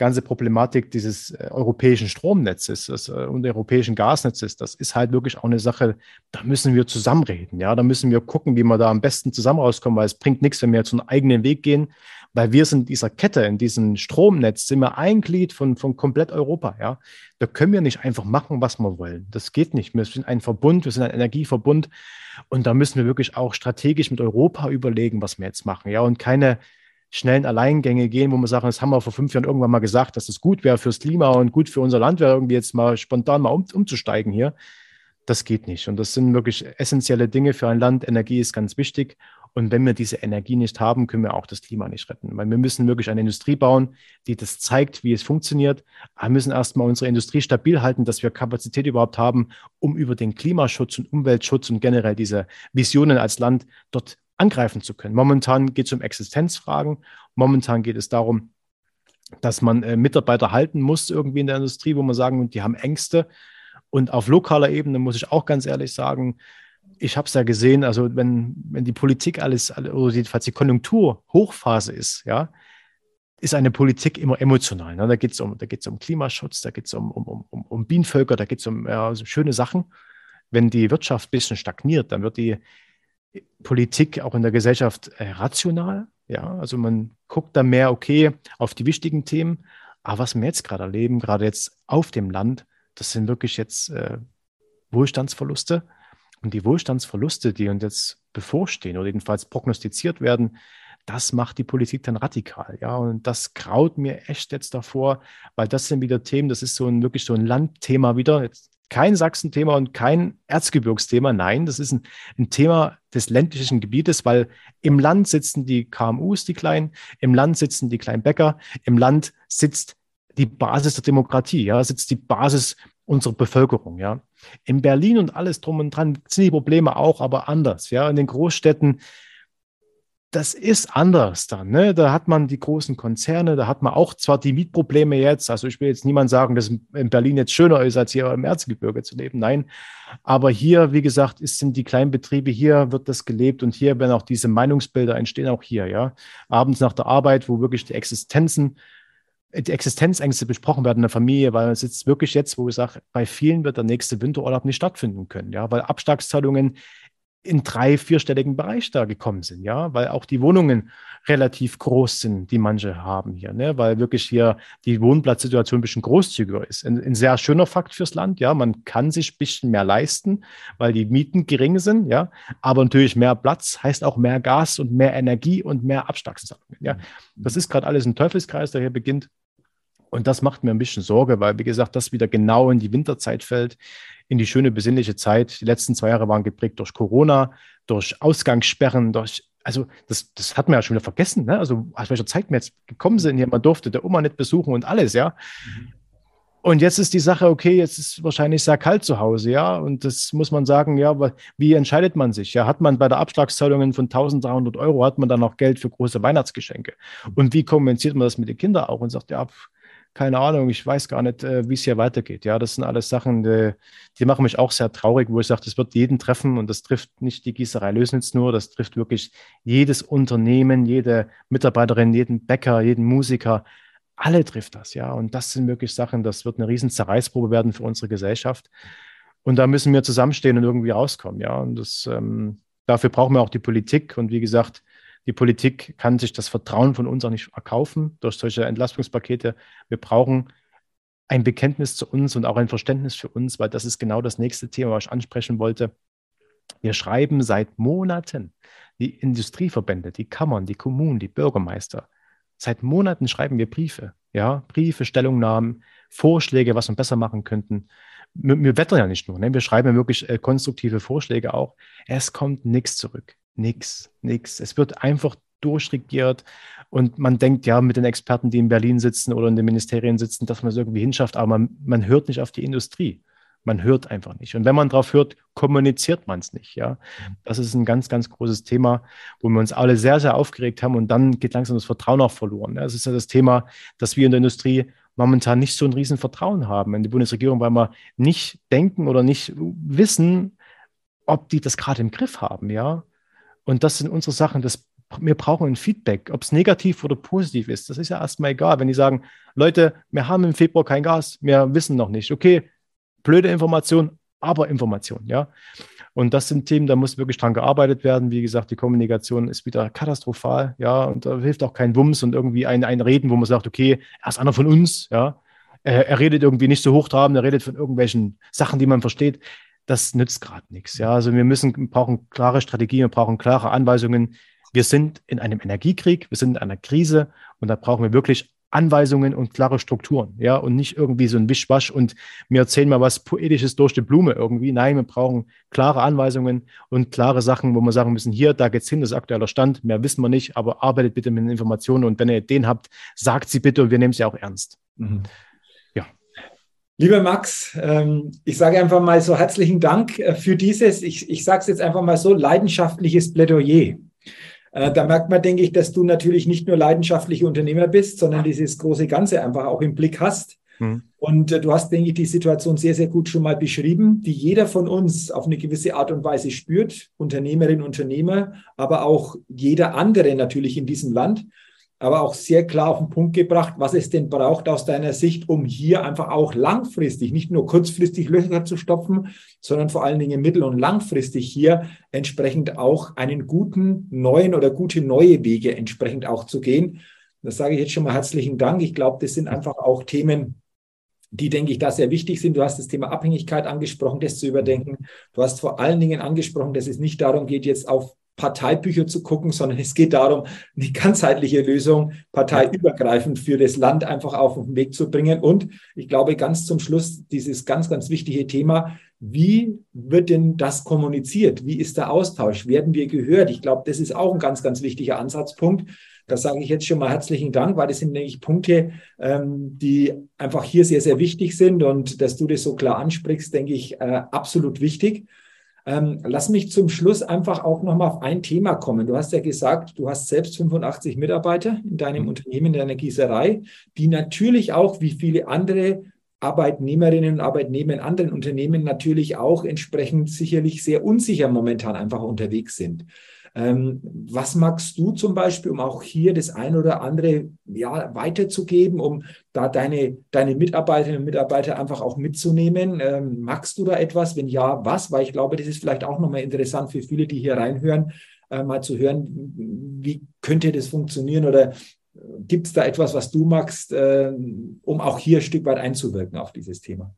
ganze Problematik dieses äh, europäischen Stromnetzes äh, und europäischen Gasnetzes, das ist halt wirklich auch eine Sache, da müssen wir zusammenreden. Ja, da müssen wir gucken, wie wir da am besten zusammen rauskommen, weil es bringt nichts, wenn wir jetzt einen eigenen Weg gehen, weil wir sind in dieser Kette, in diesem Stromnetz, sind wir ein Glied von, von komplett Europa. Ja, da können wir nicht einfach machen, was wir wollen. Das geht nicht. Wir sind ein Verbund, wir sind ein Energieverbund und da müssen wir wirklich auch strategisch mit Europa überlegen, was wir jetzt machen. Ja, und keine schnellen Alleingänge gehen, wo man sagt, das haben wir vor fünf Jahren irgendwann mal gesagt, dass das gut wäre fürs Klima und gut für unser Land wäre, irgendwie jetzt mal spontan mal um, umzusteigen hier. Das geht nicht. Und das sind wirklich essentielle Dinge für ein Land. Energie ist ganz wichtig. Und wenn wir diese Energie nicht haben, können wir auch das Klima nicht retten. Weil wir müssen wirklich eine Industrie bauen, die das zeigt, wie es funktioniert. Wir müssen erstmal unsere Industrie stabil halten, dass wir Kapazität überhaupt haben, um über den Klimaschutz und Umweltschutz und generell diese Visionen als Land dort angreifen zu können. Momentan geht es um Existenzfragen. Momentan geht es darum, dass man äh, Mitarbeiter halten muss irgendwie in der Industrie, wo man sagen, die haben Ängste. Und auf lokaler Ebene muss ich auch ganz ehrlich sagen, ich habe es ja gesehen, also wenn, wenn die Politik alles, oder jedenfalls die Konjunktur Hochphase ist, ja, ist eine Politik immer emotional. Ne? Da geht es um, um Klimaschutz, da geht es um, um, um, um Bienenvölker, da geht es um ja, so schöne Sachen. Wenn die Wirtschaft ein bisschen stagniert, dann wird die Politik auch in der Gesellschaft äh, rational. Ja, also man guckt da mehr, okay, auf die wichtigen Themen. Aber was wir jetzt gerade erleben, gerade jetzt auf dem Land, das sind wirklich jetzt äh, Wohlstandsverluste. Und die Wohlstandsverluste, die uns jetzt bevorstehen oder jedenfalls prognostiziert werden, das macht die Politik dann radikal. Ja, und das graut mir echt jetzt davor, weil das sind wieder Themen, das ist so ein wirklich so ein Landthema wieder. Jetzt kein Sachsen-Thema und kein Erzgebirgsthema. Nein, das ist ein, ein, Thema des ländlichen Gebietes, weil im Land sitzen die KMUs, die Kleinen, im Land sitzen die kleinen Bäcker, im Land sitzt die Basis der Demokratie, ja, sitzt die Basis unserer Bevölkerung, ja. In Berlin und alles drum und dran sind die Probleme auch, aber anders, ja. In den Großstädten das ist anders dann. Ne? Da hat man die großen Konzerne, da hat man auch zwar die Mietprobleme jetzt. Also ich will jetzt niemand sagen, dass in Berlin jetzt schöner ist, als hier im Erzgebirge zu leben. Nein. Aber hier, wie gesagt, ist, sind die kleinen Betriebe, hier wird das gelebt und hier werden auch diese Meinungsbilder entstehen, auch hier, ja. Abends nach der Arbeit, wo wirklich die Existenzen die Existenzängste besprochen werden in der Familie, weil es jetzt wirklich jetzt, wo ich sage, bei vielen wird der nächste Winterurlaub nicht stattfinden können, ja, weil Abschlagszahlungen in drei, vierstelligen Bereich da gekommen sind, ja, weil auch die Wohnungen relativ groß sind, die manche haben hier, ne? weil wirklich hier die Wohnplatzsituation ein bisschen großzügiger ist. Ein, ein, sehr schöner Fakt fürs Land, ja, man kann sich ein bisschen mehr leisten, weil die Mieten gering sind, ja, aber natürlich mehr Platz heißt auch mehr Gas und mehr Energie und mehr Abschlagszahlungen, ja. Das ist gerade alles ein Teufelskreis, der hier beginnt. Und das macht mir ein bisschen Sorge, weil, wie gesagt, das wieder genau in die Winterzeit fällt in die schöne besinnliche Zeit. Die letzten zwei Jahre waren geprägt durch Corona, durch Ausgangssperren, durch, also das, das hat man ja schon wieder vergessen, ne? Also aus welcher Zeit wir jetzt gekommen sind hier, man durfte der Oma nicht besuchen und alles, ja. Mhm. Und jetzt ist die Sache, okay, jetzt ist wahrscheinlich sehr kalt zu Hause, ja. Und das muss man sagen, ja, wie entscheidet man sich? Ja, hat man bei der Abschlagszahlungen von 1300 Euro, hat man dann noch Geld für große Weihnachtsgeschenke? Und wie kommuniziert man das mit den Kindern auch und sagt, ja, keine Ahnung, ich weiß gar nicht, äh, wie es hier weitergeht. Ja, das sind alles Sachen, die, die, machen mich auch sehr traurig, wo ich sage, das wird jeden treffen und das trifft nicht die Gießerei Lösnitz nur, das trifft wirklich jedes Unternehmen, jede Mitarbeiterin, jeden Bäcker, jeden Musiker. Alle trifft das, ja. Und das sind wirklich Sachen, das wird eine riesen Zerreißprobe werden für unsere Gesellschaft. Und da müssen wir zusammenstehen und irgendwie rauskommen, ja. Und das, ähm, dafür brauchen wir auch die Politik. Und wie gesagt, die Politik kann sich das Vertrauen von uns auch nicht erkaufen durch solche Entlastungspakete. Wir brauchen ein Bekenntnis zu uns und auch ein Verständnis für uns, weil das ist genau das nächste Thema, was ich ansprechen wollte. Wir schreiben seit Monaten die Industrieverbände, die Kammern, die Kommunen, die Bürgermeister. Seit Monaten schreiben wir Briefe, ja, Briefe, Stellungnahmen, Vorschläge, was wir besser machen könnten. Wir, wir wettern ja nicht nur, ne? wir schreiben ja wirklich äh, konstruktive Vorschläge auch. Es kommt nichts zurück. Nix, nix. Es wird einfach durchregiert und man denkt ja mit den Experten, die in Berlin sitzen oder in den Ministerien sitzen, dass man es irgendwie hinschafft, aber man, man hört nicht auf die Industrie. Man hört einfach nicht. Und wenn man drauf hört, kommuniziert man es nicht. Ja, das ist ein ganz, ganz großes Thema, wo wir uns alle sehr, sehr aufgeregt haben und dann geht langsam das Vertrauen auch verloren. Das ist ja das Thema, dass wir in der Industrie momentan nicht so ein riesen Vertrauen haben in die Bundesregierung, weil wir nicht denken oder nicht wissen, ob die das gerade im Griff haben. Ja, und das sind unsere Sachen. Das, wir brauchen ein Feedback, ob es negativ oder positiv ist. Das ist ja erstmal egal. Wenn die sagen, Leute, wir haben im Februar kein Gas, wir wissen noch nicht. Okay, blöde Information, aber Information, ja. Und das sind Themen, da muss wirklich dran gearbeitet werden. Wie gesagt, die Kommunikation ist wieder katastrophal, ja, und da hilft auch kein Wumms und irgendwie ein, ein Reden, wo man sagt, okay, er ist einer von uns, ja. Er, er redet irgendwie nicht so hochtrabend, er redet von irgendwelchen Sachen, die man versteht das nützt gerade nichts. Ja, also wir müssen, brauchen klare Strategien, wir brauchen klare Anweisungen. Wir sind in einem Energiekrieg, wir sind in einer Krise und da brauchen wir wirklich Anweisungen und klare Strukturen, ja, und nicht irgendwie so ein Wischwasch und mir erzählen mal was Poetisches durch die Blume irgendwie. Nein, wir brauchen klare Anweisungen und klare Sachen, wo wir sagen müssen, hier, da geht's hin, das ist aktueller Stand, mehr wissen wir nicht, aber arbeitet bitte mit den Informationen und wenn ihr Ideen habt, sagt sie bitte und wir nehmen sie auch ernst. Mhm. Lieber Max, ähm, ich sage einfach mal so herzlichen Dank äh, für dieses, ich, ich sage es jetzt einfach mal so, leidenschaftliches Plädoyer. Äh, da merkt man, denke ich, dass du natürlich nicht nur leidenschaftlicher Unternehmer bist, sondern dieses große Ganze einfach auch im Blick hast. Mhm. Und äh, du hast, denke ich, die Situation sehr, sehr gut schon mal beschrieben, die jeder von uns auf eine gewisse Art und Weise spürt, Unternehmerin, Unternehmer, aber auch jeder andere natürlich in diesem Land aber auch sehr klar auf den Punkt gebracht, was es denn braucht aus deiner Sicht, um hier einfach auch langfristig, nicht nur kurzfristig Löcher zu stopfen, sondern vor allen Dingen mittel- und langfristig hier entsprechend auch einen guten neuen oder gute neue Wege entsprechend auch zu gehen. Das sage ich jetzt schon mal herzlichen Dank. Ich glaube, das sind einfach auch Themen, die, denke ich, da sehr wichtig sind. Du hast das Thema Abhängigkeit angesprochen, das zu überdenken. Du hast vor allen Dingen angesprochen, dass es nicht darum geht, jetzt auf Parteibücher zu gucken, sondern es geht darum, eine ganzheitliche Lösung parteiübergreifend für das Land einfach auf den Weg zu bringen. Und ich glaube, ganz zum Schluss dieses ganz, ganz wichtige Thema, wie wird denn das kommuniziert? Wie ist der Austausch? Werden wir gehört? Ich glaube, das ist auch ein ganz, ganz wichtiger Ansatzpunkt. Da sage ich jetzt schon mal herzlichen Dank, weil das sind nämlich Punkte, ähm, die einfach hier sehr, sehr wichtig sind. Und dass du das so klar ansprichst, denke ich, äh, absolut wichtig. Ähm, lass mich zum Schluss einfach auch nochmal auf ein Thema kommen. Du hast ja gesagt, du hast selbst 85 Mitarbeiter in deinem mhm. Unternehmen, in deiner Gießerei, die natürlich auch wie viele andere Arbeitnehmerinnen und Arbeitnehmer in anderen Unternehmen natürlich auch entsprechend sicherlich sehr unsicher momentan einfach unterwegs sind. Ähm, was magst du zum Beispiel, um auch hier das ein oder andere ja, weiterzugeben, um da deine, deine Mitarbeiterinnen und Mitarbeiter einfach auch mitzunehmen? Ähm, magst du da etwas? Wenn ja, was? Weil ich glaube, das ist vielleicht auch nochmal interessant für viele, die hier reinhören, äh, mal zu hören, wie könnte das funktionieren oder gibt es da etwas, was du magst, äh, um auch hier ein Stück weit einzuwirken auf dieses Thema?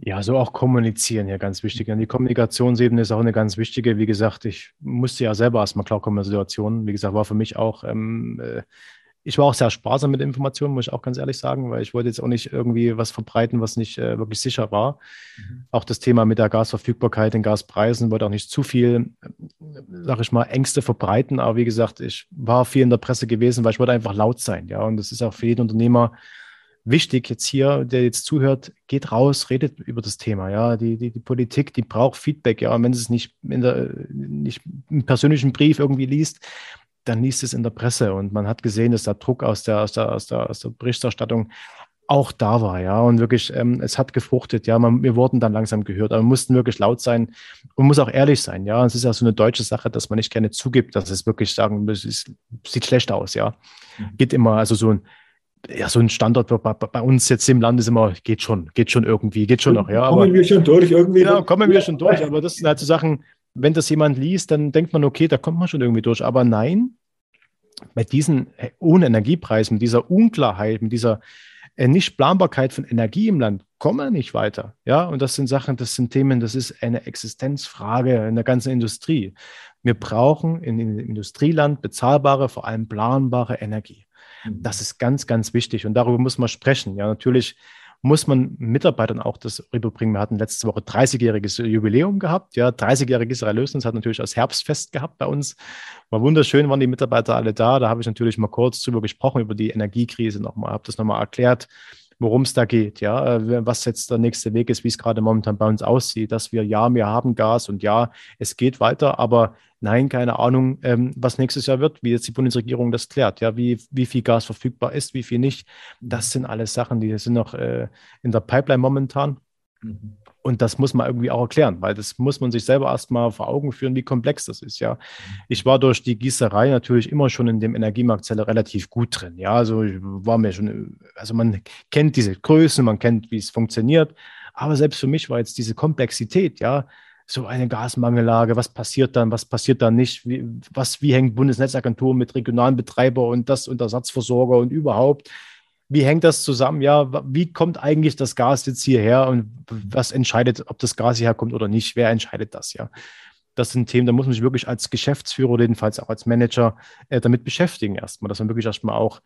Ja, so auch kommunizieren ja ganz wichtig. Und die Kommunikationsebene ist auch eine ganz wichtige. Wie gesagt, ich musste ja selber erstmal klarkommen in der Situation. Wie gesagt, war für mich auch, ähm, äh, ich war auch sehr sparsam mit Informationen, muss ich auch ganz ehrlich sagen, weil ich wollte jetzt auch nicht irgendwie was verbreiten, was nicht äh, wirklich sicher war. Mhm. Auch das Thema mit der Gasverfügbarkeit, den Gaspreisen, wollte auch nicht zu viel, äh, sag ich mal, Ängste verbreiten. Aber wie gesagt, ich war viel in der Presse gewesen, weil ich wollte einfach laut sein. Ja, und das ist auch für jeden Unternehmer wichtig jetzt hier, der jetzt zuhört, geht raus, redet über das Thema. Ja, die, die, die Politik, die braucht Feedback. Ja, und wenn es nicht in der, nicht im persönlichen Brief irgendwie liest, dann liest es in der Presse. Und man hat gesehen, dass der Druck aus der, aus der, aus der, aus der Berichterstattung auch da war, ja, und wirklich, ähm, es hat gefruchtet, ja, man, wir wurden dann langsam gehört, aber wir mussten wirklich laut sein und muss auch ehrlich sein, ja, es ist ja so eine deutsche Sache, dass man nicht gerne zugibt, dass es wirklich sagen, es sieht schlecht aus, ja, mhm. geht immer, also so ein, ja, so ein Standort bei, bei, uns jetzt im Land ist immer, geht schon, geht schon irgendwie, geht schon noch. Ja, kommen aber, wir schon durch irgendwie. Ja, kommen wir schon durch. Aber das sind halt so Sachen, wenn das jemand liest, dann denkt man, okay, da kommt man schon irgendwie durch. Aber nein, bei diesen hohen Energiepreisen, mit dieser Unklarheit, mit dieser äh, Nichtplanbarkeit von Energie im Land, kommen wir nicht weiter. Ja, und das sind Sachen, das sind Themen, das ist eine Existenzfrage in der ganzen Industrie. Wir brauchen in, in Industrieland bezahlbare, vor allem planbare Energie. Mhm. Das ist ganz, ganz wichtig und darüber muss man sprechen. Ja, natürlich muss man Mitarbeitern auch das rüberbringen. Wir hatten letzte Woche 30-jähriges Jubiläum gehabt. Ja, 30-jähriges Erlösung. Das hat natürlich als Herbstfest gehabt bei uns. War wunderschön, waren die Mitarbeiter alle da. Da habe ich natürlich mal kurz drüber gesprochen, über die Energiekrise nochmal, habe das nochmal erklärt, worum es da geht, ja, äh, was jetzt der nächste Weg ist, wie es gerade momentan bei uns aussieht, dass wir ja, wir haben Gas und ja, es geht weiter, aber nein, keine Ahnung, ähm, was nächstes Jahr wird, wie jetzt die Bundesregierung das klärt, ja, wie, wie viel Gas verfügbar ist, wie viel nicht. Das mhm. sind alles Sachen, die sind noch äh, in der Pipeline momentan. Mhm. Und das muss man irgendwie auch erklären, weil das muss man sich selber erstmal vor Augen führen, wie komplex das ist, ja. Ich war durch die Gießerei natürlich immer schon in dem Energiemarktzelle relativ gut drin, ja. Also ich war mir schon, also man kennt diese Größen, man kennt, wie es funktioniert. Aber selbst für mich war jetzt diese Komplexität, ja, so eine Gasmangellage, was passiert dann, was passiert dann nicht, wie, was, wie hängt Bundesnetzagentur mit regionalen Betreiber und das und Ersatzversorger und überhaupt wie hängt das zusammen? Ja, wie kommt eigentlich das Gas jetzt hierher und was entscheidet, ob das Gas hierher kommt oder nicht? Wer entscheidet das? Ja, das sind Themen, da muss man sich wirklich als Geschäftsführer oder jedenfalls auch als Manager äh, damit beschäftigen erstmal, dass man wirklich erstmal auch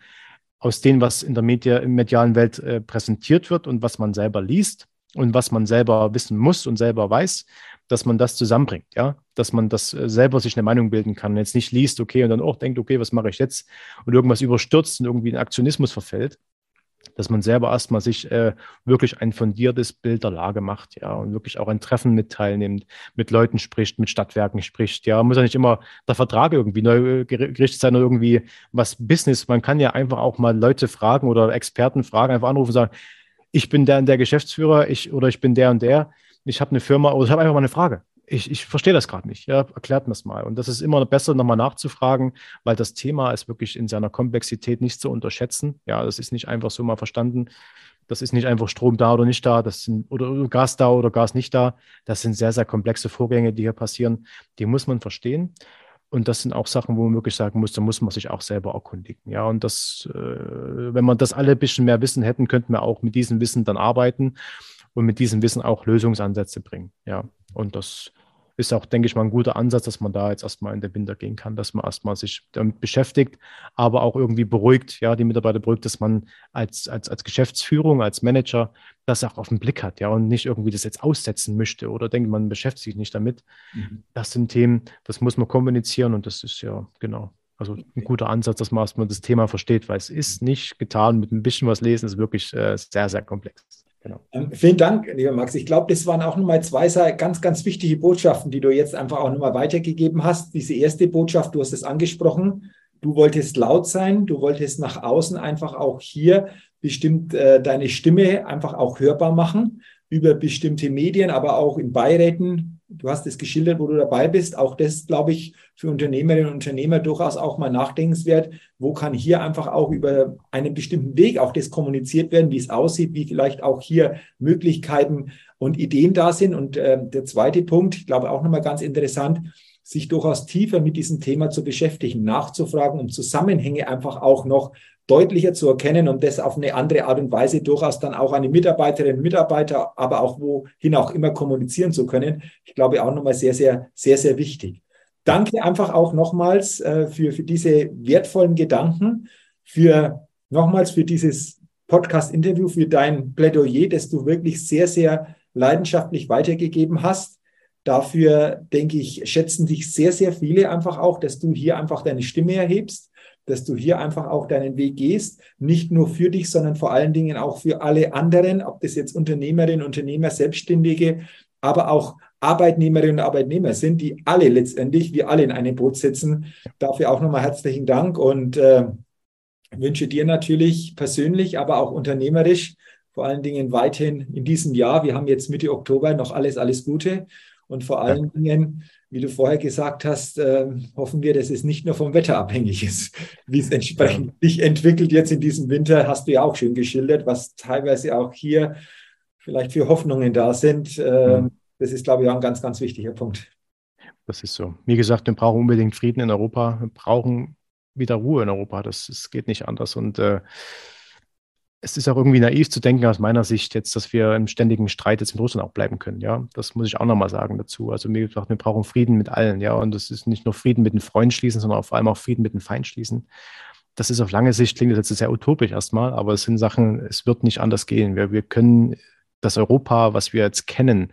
aus dem, was in der Media, in medialen Welt äh, präsentiert wird und was man selber liest und was man selber wissen muss und selber weiß, dass man das zusammenbringt, ja, dass man das äh, selber sich eine Meinung bilden kann, jetzt nicht liest, okay, und dann auch denkt, okay, was mache ich jetzt? Und irgendwas überstürzt und irgendwie in Aktionismus verfällt, dass man selber erstmal sich äh, wirklich ein fundiertes Bild der Lage macht, ja, und wirklich auch ein Treffen mit teilnimmt, mit Leuten spricht, mit Stadtwerken spricht, ja, muss ja nicht immer der Vertrag irgendwie neu äh, gerichtet sein oder irgendwie was Business. Man kann ja einfach auch mal Leute fragen oder Experten fragen, einfach anrufen und sagen, ich bin der und der Geschäftsführer, ich oder ich bin der und der, ich habe eine Firma oder ich habe einfach mal eine Frage ich, ich verstehe das gerade nicht. Ja, erklärt mir es mal. Und das ist immer besser, nochmal nachzufragen, weil das Thema ist wirklich in seiner Komplexität nicht zu unterschätzen. Ja, das ist nicht einfach so mal verstanden. Das ist nicht einfach Strom da oder nicht da, das sind, oder Gas da oder Gas nicht da. Das sind sehr, sehr komplexe Vorgänge, die hier passieren. Die muss man verstehen. Und das sind auch Sachen, wo man wirklich sagen muss, da muss man sich auch selber erkundigen. Ja, und das, äh, wenn man das alle ein bisschen mehr Wissen hätten, könnten wir auch mit diesem Wissen dann arbeiten und mit diesem Wissen auch Lösungsansätze bringen. Ja, und das ist auch, denke ich mal, ein guter Ansatz, dass man da jetzt erstmal in den Winter gehen kann, dass man erstmal sich damit beschäftigt, aber auch irgendwie beruhigt, ja, die Mitarbeiter beruhigt, dass man als, als, als Geschäftsführung, als Manager das auch auf den Blick hat, ja, und nicht irgendwie das jetzt aussetzen möchte oder denkt, man beschäftigt sich nicht damit. Mhm. Das sind Themen, das muss man kommunizieren und das ist ja, genau. Also ein guter Ansatz, dass man erstmal das Thema versteht, weil es ist nicht getan mit ein bisschen was lesen, es ist wirklich äh, sehr, sehr komplex. Genau. Ähm, vielen Dank, lieber Max. Ich glaube, das waren auch nochmal zwei ganz, ganz wichtige Botschaften, die du jetzt einfach auch nochmal weitergegeben hast. Diese erste Botschaft, du hast es angesprochen, du wolltest laut sein, du wolltest nach außen einfach auch hier bestimmt äh, deine Stimme einfach auch hörbar machen über bestimmte Medien, aber auch in Beiräten, Du hast es geschildert, wo du dabei bist. Auch das, glaube ich, für Unternehmerinnen und Unternehmer durchaus auch mal nachdenkenswert. Wo kann hier einfach auch über einen bestimmten Weg auch das kommuniziert werden, wie es aussieht, wie vielleicht auch hier Möglichkeiten und Ideen da sind. Und äh, der zweite Punkt, ich glaube auch nochmal ganz interessant, sich durchaus tiefer mit diesem Thema zu beschäftigen, nachzufragen, um Zusammenhänge einfach auch noch deutlicher zu erkennen und das auf eine andere Art und Weise durchaus dann auch an die Mitarbeiterinnen und Mitarbeiter, aber auch wohin auch immer kommunizieren zu können. Ich glaube auch nochmal sehr, sehr, sehr, sehr wichtig. Danke einfach auch nochmals äh, für, für diese wertvollen Gedanken, für nochmals für dieses Podcast-Interview, für dein Plädoyer, das du wirklich sehr, sehr leidenschaftlich weitergegeben hast. Dafür, denke ich, schätzen dich sehr, sehr viele einfach auch, dass du hier einfach deine Stimme erhebst dass du hier einfach auch deinen Weg gehst, nicht nur für dich, sondern vor allen Dingen auch für alle anderen, ob das jetzt Unternehmerinnen, Unternehmer, Selbstständige, aber auch Arbeitnehmerinnen und Arbeitnehmer sind, die alle letztendlich, wir alle in einem Boot sitzen. Dafür auch nochmal herzlichen Dank und äh, wünsche dir natürlich persönlich, aber auch unternehmerisch, vor allen Dingen weiterhin in diesem Jahr, wir haben jetzt Mitte Oktober, noch alles, alles Gute und vor allen ja. Dingen wie du vorher gesagt hast, äh, hoffen wir, dass es nicht nur vom Wetter abhängig ist, <laughs> wie es entsprechend ja. sich entwickelt jetzt in diesem Winter, hast du ja auch schön geschildert, was teilweise auch hier vielleicht für Hoffnungen da sind. Äh. Das ist, glaube ich, auch ein ganz, ganz wichtiger Punkt. Das ist so. Wie gesagt, wir brauchen unbedingt Frieden in Europa. Wir brauchen wieder Ruhe in Europa. Das, das geht nicht anders. Und äh, es ist auch irgendwie naiv zu denken aus meiner Sicht jetzt, dass wir im ständigen Streit jetzt mit Russland auch bleiben können. Ja, das muss ich auch nochmal sagen dazu. Also mir gesagt, wir brauchen Frieden mit allen. Ja, und das ist nicht nur Frieden mit den Freunden schließen, sondern vor allem auch Frieden mit den Feind schließen. Das ist auf lange Sicht, klingt das jetzt sehr utopisch erstmal, aber es sind Sachen, es wird nicht anders gehen. Wir, wir können das Europa, was wir jetzt kennen,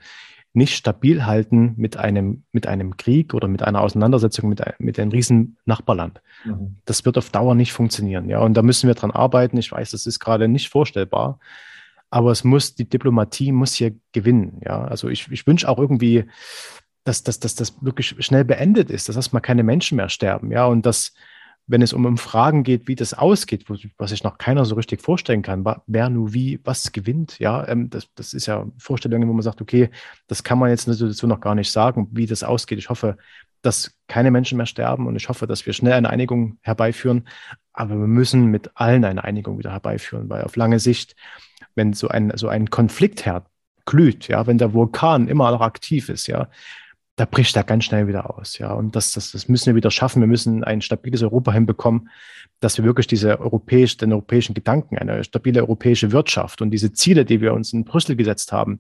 nicht stabil halten mit einem, mit einem Krieg oder mit einer Auseinandersetzung mit, mit einem riesen Nachbarland. Mhm. Das wird auf Dauer nicht funktionieren. Ja, und da müssen wir dran arbeiten. Ich weiß, das ist gerade nicht vorstellbar. Aber es muss, die Diplomatie muss hier gewinnen. Ja, also ich, ich wünsche auch irgendwie, dass, dass, dass das wirklich schnell beendet ist, dass erstmal keine Menschen mehr sterben. Ja, und dass, wenn es um, Fragen geht, wie das ausgeht, was sich noch keiner so richtig vorstellen kann, wer nur wie was gewinnt, ja, ähm, das, das ist ja Vorstellungen, wo man sagt, okay, das kann man jetzt dazu noch gar nicht sagen, wie das ausgeht. Ich hoffe, dass keine Menschen mehr sterben und ich hoffe, dass wir schnell eine Einigung herbeiführen. Aber wir müssen mit allen eine Einigung wieder herbeiführen, weil auf lange Sicht, wenn so ein, so ein Konfliktherd glüht, ja, wenn der Vulkan immer noch aktiv ist, ja, da bricht er ganz schnell wieder aus. Ja, und das, das, das müssen wir wieder schaffen. Wir müssen ein stabiles Europa hinbekommen, dass wir wirklich diese europäisch, den europäischen Gedanken, eine stabile europäische Wirtschaft und diese Ziele, die wir uns in Brüssel gesetzt haben,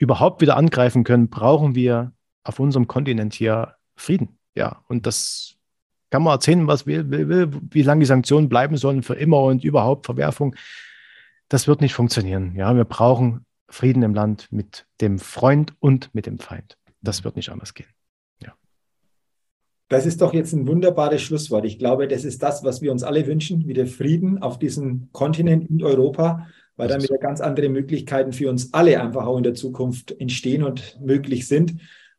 überhaupt wieder angreifen können, brauchen wir auf unserem Kontinent hier Frieden. Ja, und das kann man erzählen, was will, will, will, wie lange die Sanktionen bleiben sollen für immer und überhaupt Verwerfung. Das wird nicht funktionieren. Ja, wir brauchen Frieden im Land mit dem Freund und mit dem Feind. Das wird nicht anders gehen. Ja. Das ist doch jetzt ein wunderbares Schlusswort. Ich glaube, das ist das, was wir uns alle wünschen, wieder Frieden auf diesem Kontinent in Europa, weil dann wieder ganz andere Möglichkeiten für uns alle einfach auch in der Zukunft entstehen und möglich sind.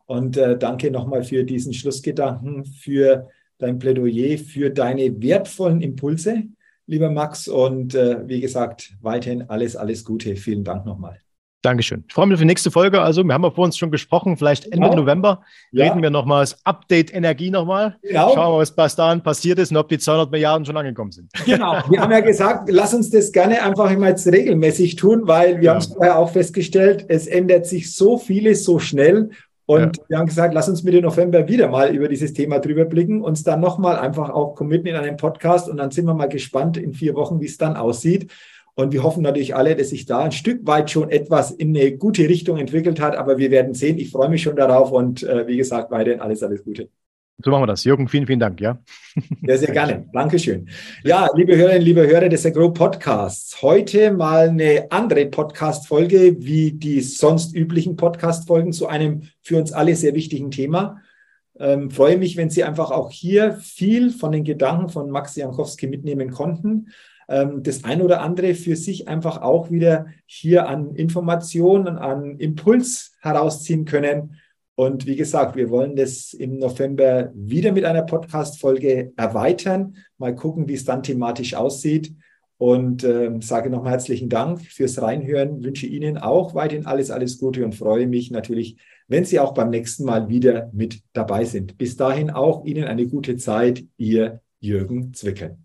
Und äh, danke nochmal für diesen Schlussgedanken, für dein Plädoyer, für deine wertvollen Impulse, lieber Max. Und äh, wie gesagt, weiterhin alles, alles Gute. Vielen Dank nochmal. Dankeschön. Ich freue mich auf die nächste Folge. Also, wir haben ja vor uns schon gesprochen, vielleicht Ende genau. November ja. reden wir nochmals Update Energie nochmal. Genau. Schauen wir, was bis dahin passiert ist und ob die 200 Milliarden schon angekommen sind. Genau. Wir haben ja gesagt, lass uns das gerne einfach immer jetzt regelmäßig tun, weil wir ja. haben es vorher auch festgestellt, es ändert sich so vieles so schnell. Und ja. wir haben gesagt, lass uns Mitte November wieder mal über dieses Thema drüber blicken, uns dann nochmal einfach auch committen in einem Podcast und dann sind wir mal gespannt in vier Wochen, wie es dann aussieht. Und wir hoffen natürlich alle, dass sich da ein Stück weit schon etwas in eine gute Richtung entwickelt hat. Aber wir werden sehen. Ich freue mich schon darauf und äh, wie gesagt, weiterhin alles, alles Gute. So machen wir das. Jürgen, vielen, vielen Dank, ja. Ja, sehr gerne. <laughs> Dankeschön. Ja, liebe Hörerinnen, liebe Hörer des Agro Podcasts. Heute mal eine andere Podcast-Folge wie die sonst üblichen Podcast-Folgen zu einem für uns alle sehr wichtigen Thema. Ähm, freue mich, wenn Sie einfach auch hier viel von den Gedanken von Max Jankowski mitnehmen konnten das ein oder andere für sich einfach auch wieder hier an Informationen, an Impuls herausziehen können. Und wie gesagt, wir wollen das im November wieder mit einer Podcast-Folge erweitern. Mal gucken, wie es dann thematisch aussieht. und äh, sage nochmal herzlichen Dank fürs Reinhören. Wünsche Ihnen auch weiterhin alles, alles Gute und freue mich natürlich, wenn Sie auch beim nächsten Mal wieder mit dabei sind. Bis dahin auch Ihnen eine gute Zeit, Ihr Jürgen Zwickel.